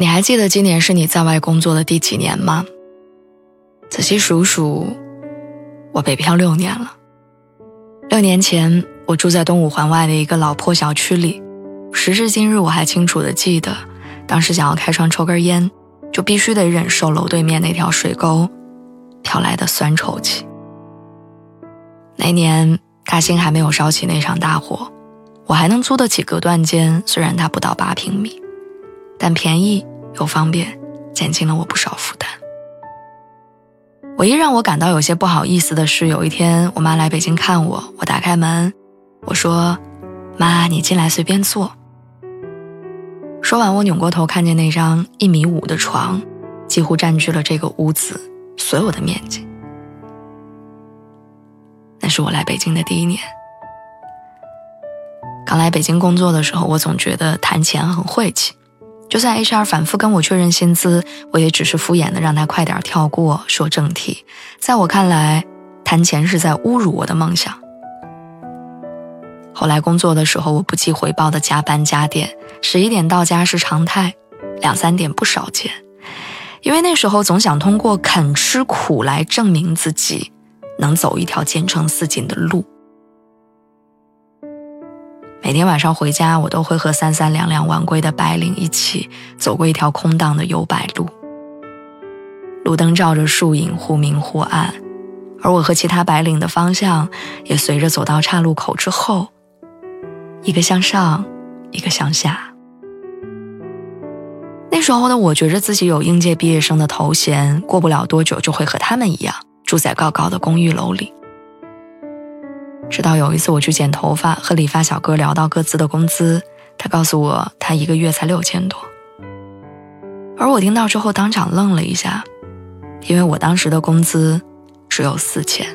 你还记得今年是你在外工作的第几年吗？仔细数数，我北漂六年了。六年前，我住在东五环外的一个老破小区里，时至今日，我还清楚的记得，当时想要开窗抽根烟，就必须得忍受楼对面那条水沟飘来的酸臭气。那年大兴还没有烧起那场大火，我还能租得起隔断间，虽然它不到八平米。但便宜又方便，减轻了我不少负担。唯一让我感到有些不好意思的是，有一天我妈来北京看我，我打开门，我说：“妈，你进来随便坐。”说完，我扭过头，看见那张一米五的床，几乎占据了这个屋子所有的面积。那是我来北京的第一年。刚来北京工作的时候，我总觉得谈钱很晦气。就算 HR 反复跟我确认薪资，我也只是敷衍的让他快点跳过，说正题。在我看来，谈钱是在侮辱我的梦想。后来工作的时候，我不计回报的加班加点，十一点到家是常态，两三点不少见。因为那时候总想通过肯吃苦来证明自己，能走一条前程似锦的路。每天晚上回家，我都会和三三两两晚归的白领一起走过一条空荡的油柏路。路灯照着树影，忽明忽暗，而我和其他白领的方向也随着走到岔路口之后，一个向上，一个向下。那时候的我觉着自己有应届毕业生的头衔，过不了多久就会和他们一样住在高高的公寓楼里。直到有一次我去剪头发，和理发小哥聊到各自的工资，他告诉我他一个月才六千多，而我听到之后当场愣了一下，因为我当时的工资只有四千。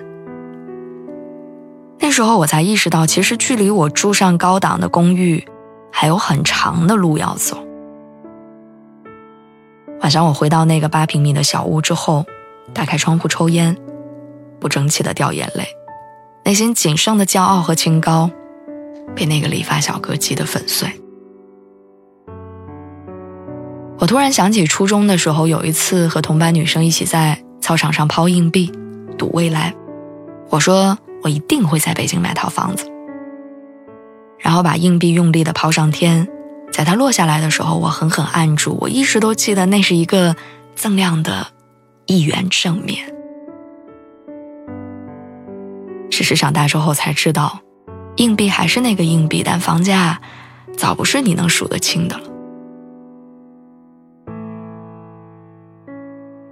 那时候我才意识到，其实距离我住上高档的公寓还有很长的路要走。晚上我回到那个八平米的小屋之后，打开窗户抽烟，不争气的掉眼泪。内心仅剩的骄傲和清高，被那个理发小哥击得粉碎。我突然想起初中的时候，有一次和同班女生一起在操场上抛硬币，赌未来。我说我一定会在北京买套房子，然后把硬币用力的抛上天，在它落下来的时候，我狠狠按住。我一直都记得那是一个锃亮的一元正面。事实长大之后才知道，硬币还是那个硬币，但房价早不是你能数得清的了。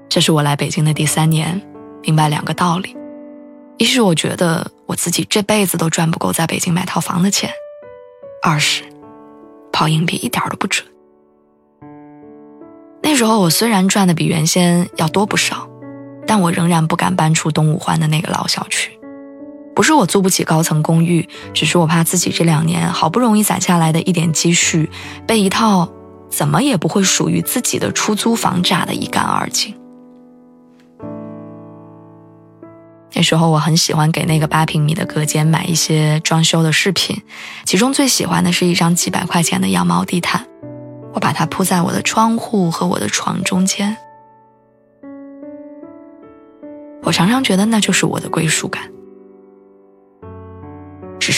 这是我来北京的第三年，明白两个道理：一是我觉得我自己这辈子都赚不够在北京买套房的钱；二是抛硬币一点都不准。那时候我虽然赚的比原先要多不少，但我仍然不敢搬出东五环的那个老小区。不是我租不起高层公寓，只是我怕自己这两年好不容易攒下来的一点积蓄，被一套怎么也不会属于自己的出租房炸得一干二净。那时候我很喜欢给那个八平米的隔间买一些装修的饰品，其中最喜欢的是一张几百块钱的羊毛地毯，我把它铺在我的窗户和我的床中间，我常常觉得那就是我的归属感。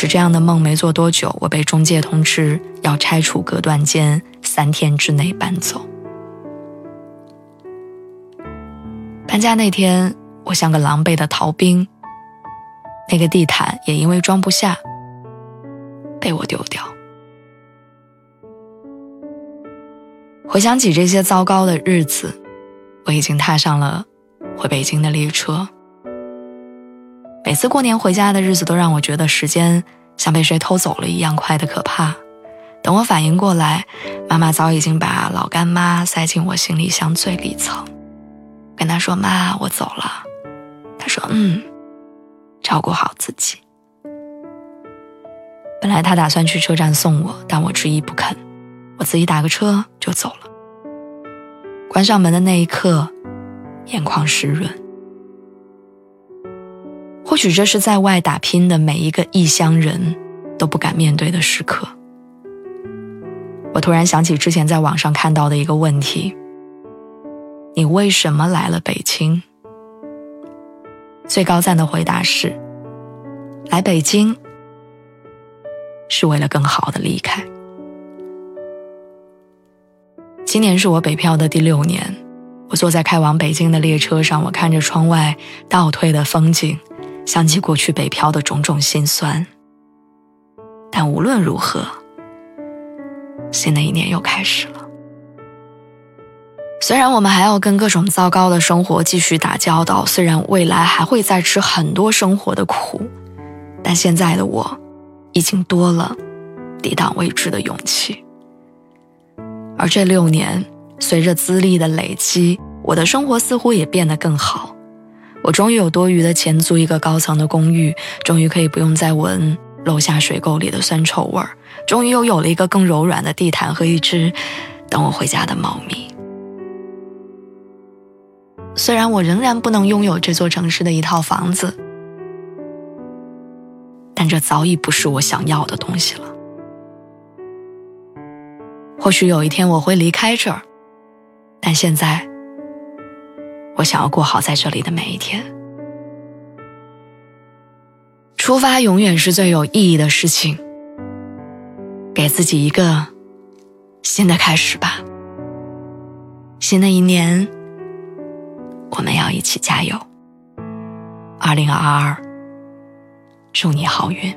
这样的梦没做多久，我被中介通知要拆除隔断间，三天之内搬走。搬家那天，我像个狼狈的逃兵。那个地毯也因为装不下，被我丢掉。回想起这些糟糕的日子，我已经踏上了回北京的列车。每次过年回家的日子，都让我觉得时间像被谁偷走了一样快的可怕。等我反应过来，妈妈早已经把老干妈塞进我行李箱最里层，跟她说：“妈，我走了。”她说：“嗯，照顾好自己。”本来她打算去车站送我，但我执意不肯，我自己打个车就走了。关上门的那一刻，眼眶湿润。或许这是在外打拼的每一个异乡人都不敢面对的时刻。我突然想起之前在网上看到的一个问题：你为什么来了北京？最高赞的回答是：来北京是为了更好的离开。今年是我北漂的第六年，我坐在开往北京的列车上，我看着窗外倒退的风景，想起过去北漂的种种心酸。但无论如何。新的一年又开始了。虽然我们还要跟各种糟糕的生活继续打交道，虽然未来还会再吃很多生活的苦，但现在的我，已经多了抵挡未知的勇气。而这六年，随着资历的累积，我的生活似乎也变得更好。我终于有多余的钱租一个高层的公寓，终于可以不用再闻。楼下水沟里的酸臭味儿，终于又有了一个更柔软的地毯和一只等我回家的猫咪。虽然我仍然不能拥有这座城市的一套房子，但这早已不是我想要的东西了。或许有一天我会离开这儿，但现在，我想要过好在这里的每一天。出发永远是最有意义的事情。给自己一个新的开始吧。新的一年，我们要一起加油。二零二二，祝你好运。